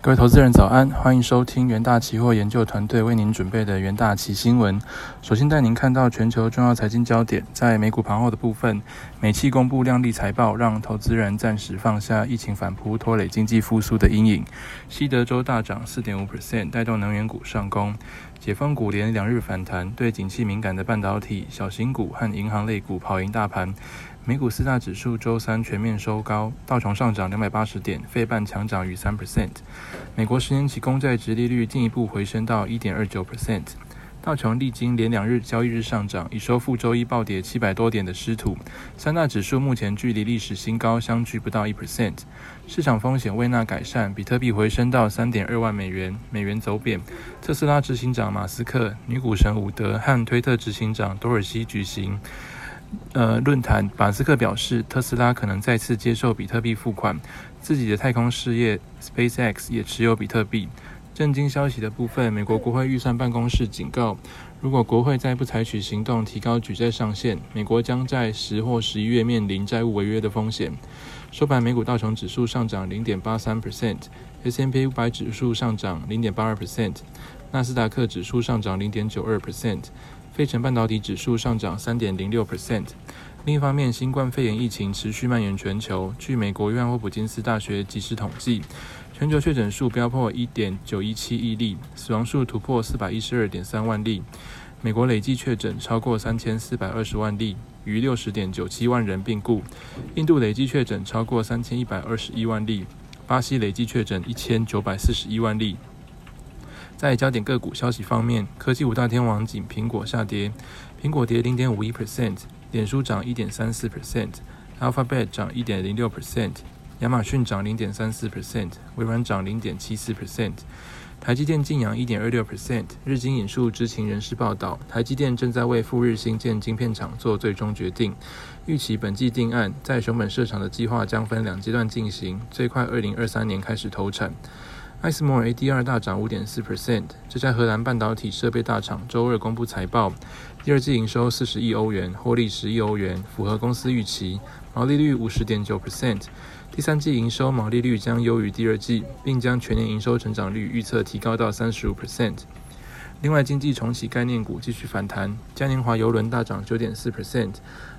各位投资人早安，欢迎收听元大期货研究团队为您准备的元大期新闻。首先带您看到全球重要财经焦点，在美股盘后的部分，美企公布亮丽财报，让投资人暂时放下疫情反扑拖累经济复苏的阴影。西德州大涨四点五 percent，带动能源股上攻。解封股连两日反弹，对景气敏感的半导体、小型股和银行类股跑赢大盘。美股四大指数周三全面收高，道琼上涨两百八十点，费半强涨逾三 percent。美国十年期公债直利率进一步回升到一点二九 percent。道琼历经连两日交易日上涨，已收复周一暴跌七百多点的失土。三大指数目前距离历史新高相距不到一 percent。市场风险未纳改善，比特币回升到三点二万美元，美元走贬。特斯拉执行长马斯克、女股神伍德和推特执行长多尔西举行。呃，论坛，马斯克表示，特斯拉可能再次接受比特币付款，自己的太空事业 SpaceX 也持有比特币。震惊消息的部分，美国国会预算办公室警告，如果国会再不采取行动提高举债上限，美国将在十或十一月面临债务违约的风险。收盘，美股道琼指数上涨零点八三 percent，S M P 五百指数上涨零点八二 percent，纳斯达克指数上涨零点九二 percent。费城半导体指数上涨三点零六 percent。另一方面，新冠肺炎疫情持续蔓延全球。据美国约翰霍普金斯大学即时统计，全球确诊数飙破一点九一七亿例，死亡数突破四百一十二点三万例。美国累计确诊超过三千四百二十万例，逾六十点九七万人病故。印度累计确诊超过三千一百二十一万例，巴西累计确诊一千九百四十一万例。在焦点个股消息方面，科技五大天王仅苹果下跌，苹果跌零点五一 percent，脸书涨一点三四 percent，Alphabet 涨一点零六 percent，亚马逊涨零点三四 percent，微软涨零点七四 percent，台积电净扬一点二六 percent。日经引述知情人士报道，台积电正在为赴日新建晶片厂做最终决定，预期本季定案，在熊本设厂的计划将分两阶段进行，最快二零二三年开始投产。艾斯摩尔 ADR 大涨五点四 percent。这家荷兰半导体设备大厂周二公布财报，第二季营收四十亿欧元，获利十亿欧元，符合公司预期，毛利率五十点九 percent。第三季营收毛利率将优于第二季，并将全年营收成长率预测提高到三十五 percent。另外，经济重启概念股继续反弹，嘉年华邮轮大涨九点四 percent，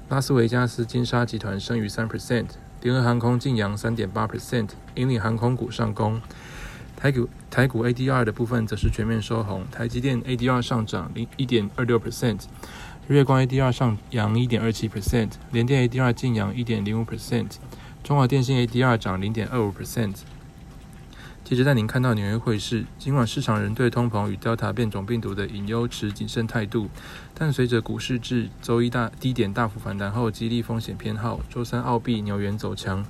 拉斯维加斯金沙集团升逾三 percent，联合航空净扬三点八 percent，引领航空股上攻。台股台股 ADR 的部分则是全面收红，台积电 ADR 上涨零一点二六 percent，日月光 ADR 上扬一点二七 percent，联电 ADR 净扬一点零五 percent，中华电信 ADR 涨零点二五 percent。接着带您看到纽约汇市，尽管市场仍对通膨与 Delta 变种病毒的隐忧持谨慎态度，但随着股市至周一大低点大幅反弹后，激励风险偏好，周三澳币、纽元走强。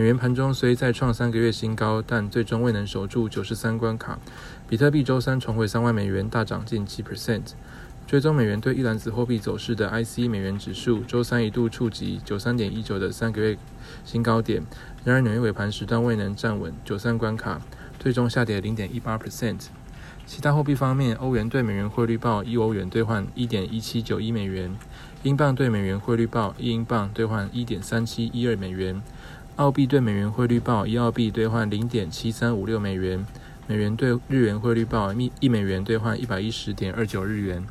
美元盘中虽再创三个月新高，但最终未能守住九十三关卡。比特币周三重回三万美元，大涨近七 percent。追踪美元对一篮子货币走势的 IC 美元指数，周三一度触及九三点一九的三个月新高点，然而纽约尾盘时段未能站稳九三关卡，最终下跌零点一八 percent。其他货币方面，欧元对美元汇率报一欧元兑换一点一七九一美元，英镑对美元汇率报一英镑兑换一点三七一二美元，澳币对美元汇率报一澳币兑换零点七三五六美元，美元对日元汇率报一一美元兑换一百一十点二九日元。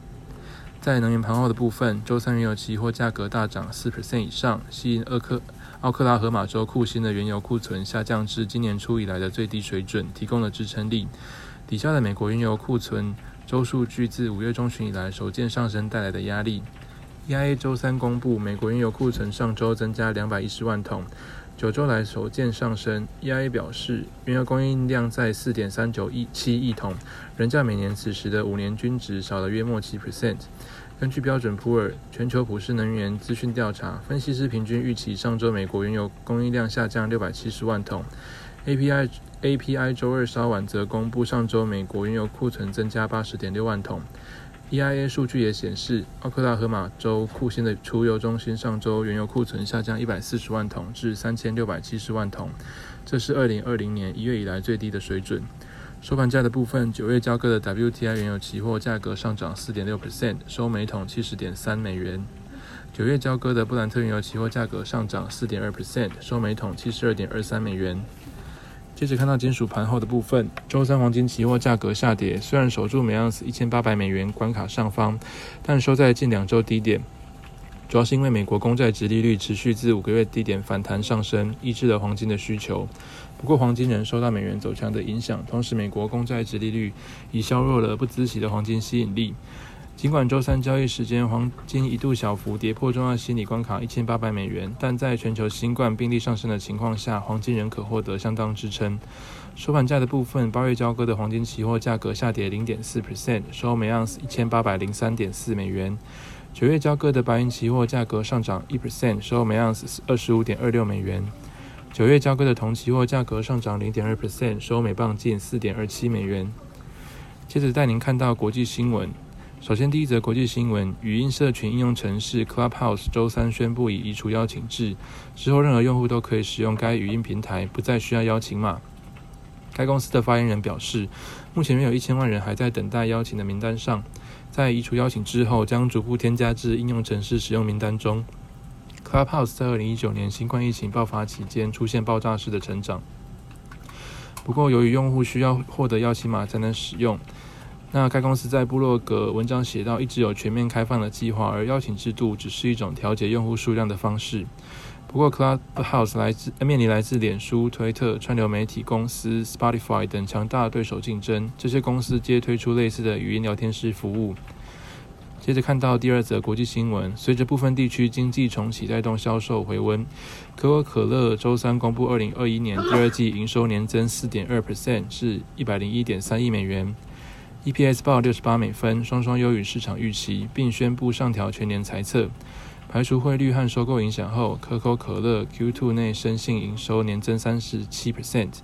在能源盘后的部分，周三原油期货价格大涨四 percent 以上，吸引厄克奥克拉荷马州库欣的原油库存下降至今年初以来的最低水准，提供了支撑力。底下的美国原油库存周数据自五月中旬以来首见上升带来的压力。EIA 周三公布，美国原油库存上周增加两百一十万桶，九周来首见上升。EIA 表示，原油供应量在四点三九亿七亿桶，仍较每年此时的五年均值少了约莫七 percent。根据标准普尔全球普世能源资讯调查，分析师平均预期上周美国原油供应量下降六百七十万桶。API API 周二稍晚则公布上周美国原油库存增加八十点六万桶。EIA 数据也显示，奥克拉荷马州库欣的储油中心上周原油库存下降一百四十万桶至三千六百七十万桶，这是二零二零年一月以来最低的水准。收盘价的部分，九月交割的 WTI 原油期货价格上涨四点六 percent，收每桶七十点三美元。九月交割的布兰特原油期货价格上涨四点二 percent，收每桶七十二点二三美元。接着看到金属盘后的部分，周三黄金期货价格下跌，虽然守住每盎司一千八百美元关卡上方，但收在近两周低点。主要是因为美国公债值利率持续自五个月低点反弹上升，抑制了黄金的需求。不过，黄金仍受到美元走强的影响，同时美国公债值利率已削弱了不孳息的黄金吸引力。尽管周三交易时间黄金一度小幅跌破重要心理关卡一千八百美元，但在全球新冠病例上升的情况下，黄金仍可获得相当支撑。收盘价的部分，八月交割的黄金期货价格下跌零点四 percent，收每盎司一千八百零三点四美元。九月交割的白银期货价格上涨一 percent，收每盎司二十五点二六美元。九月交割的铜期货价格上涨零点二 percent，收每磅近四点二七美元。接着带您看到国际新闻。首先，第一则国际新闻：语音社群应用程式 Clubhouse 周三宣布已移除邀请制，之后任何用户都可以使用该语音平台，不再需要邀请码。该公司的发言人表示，目前约有一千万人还在等待邀请的名单上，在移除邀请之后，将逐步添加至应用程式使用名单中。Clubhouse 在二零一九年新冠疫情爆发期间出现爆炸式的成长，不过由于用户需要获得邀请码才能使用。那该公司在布洛格文章写到，一直有全面开放的计划，而邀请制度只是一种调节用户数量的方式。不过，Clubhouse 来自面临来自脸书、推特、串流媒体公司 Spotify 等强大对手竞争，这些公司皆推出类似的语音聊天室服务。接着看到第二则国际新闻，随着部分地区经济重启带动销售回温，可口可乐周三公布二零二一年第二季营收年增四点二 percent，至一百零一点三亿美元。EPS 报六十八美分，双双优于市场预期，并宣布上调全年财测。排除汇率和收购影响后，可口可乐 Q2 内生性营收年增三十七 percent。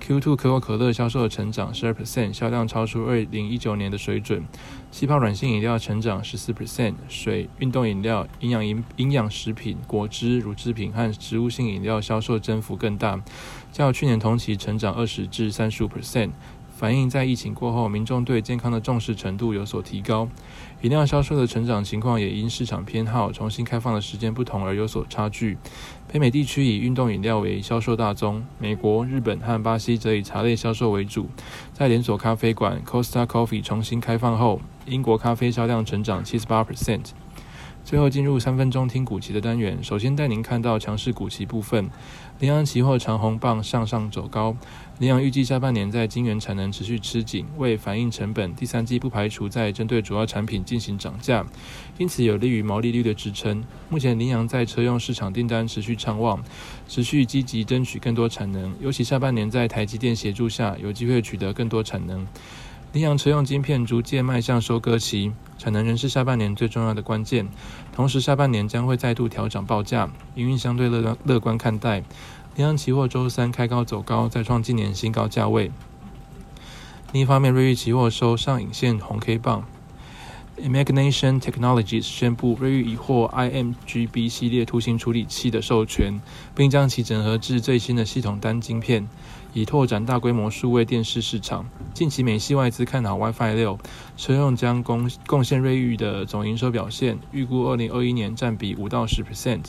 Q2 可口可乐销售的成长十二 percent，销量超出二零一九年的水准。气泡软性饮料成长十四 percent，水、运动饮料、营养饮营养食品、果汁、乳制品和植物性饮料销售增幅更大，较去年同期成长二十至三十五 percent。反映在疫情过后，民众对健康的重视程度有所提高。饮料销售的成长情况也因市场偏好、重新开放的时间不同而有所差距。北美地区以运动饮料为销售大宗，美国、日本和巴西则以茶类销售为主。在连锁咖啡馆 Costa Coffee 重新开放后，英国咖啡销量成长七十八 percent。最后进入三分钟听股期的单元，首先带您看到强势股期部分。羚羊期货长红棒向上走高，羚羊预计下半年在晶圆产能持续吃紧，为反映成本，第三季不排除在针对主要产品进行涨价，因此有利于毛利率的支撑。目前羚羊在车用市场订单持续畅旺，持续积极争取更多产能，尤其下半年在台积电协助下，有机会取得更多产能。羚羊车用晶片逐渐迈向收割期，产能仍是下半年最重要的关键。同时，下半年将会再度调涨报价，营运相对乐乐观看待。羚羊期货周三开高走高，再创今年新高价位。另一方面，瑞昱期货收上影线红 K 棒。Imagination Technologies 宣布，瑞昱已获 IMGB 系列图形处理器的授权，并将其整合至最新的系统单晶片。以拓展大规模数位电视市场。近期美系外资看好 WiFi 六，车用将贡贡献瑞昱的总营收表现，预估二零二一年占比五到十 percent，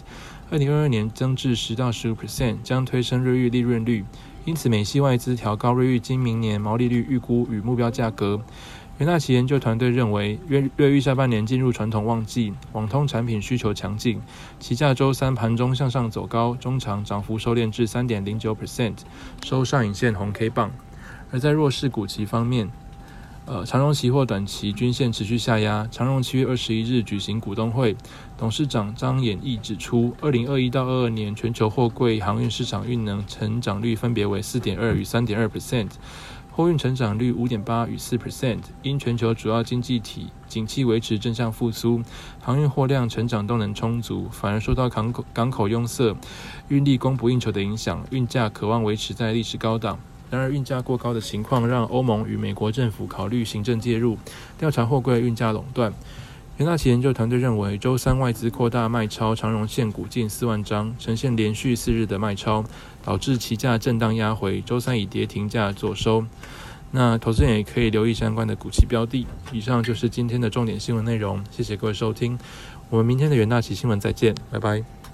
二零二二年增至十到十五 percent，将推升瑞昱利润率。因此，美系外资调高瑞昱今明年毛利率预估与目标价格。元大旗研究团队认为，瑞瑞昱下半年进入传统旺季，网通产品需求强劲，其价周三盘中向上走高，中长涨幅收敛至三点零九 percent，收上影线红 K 棒。而在弱势股期方面，呃，长荣期货短期均线持续下压。长荣七月二十一日举行股东会，董事长张衍义指出，二零二一到二二年全球货柜航运市场运能成长率分别为四点二与三点二 percent。货运成长率五点八与四 percent，因全球主要经济体景气维持正向复苏，航运货量成长动能充足，反而受到港口港口拥塞、运力供不应求的影响，运价渴望维持在历史高档。然而，运价过高的情况让欧盟与美国政府考虑行政介入，调查货柜运价垄断。袁大旗研究团队认为，周三外资扩大卖超长荣线股近四万张，呈现连续四日的卖超，导致期价震荡压回。周三以跌停价做收。那投资人也可以留意相关的股期标的。以上就是今天的重点新闻内容，谢谢各位收听，我们明天的袁大旗新闻再见，拜拜。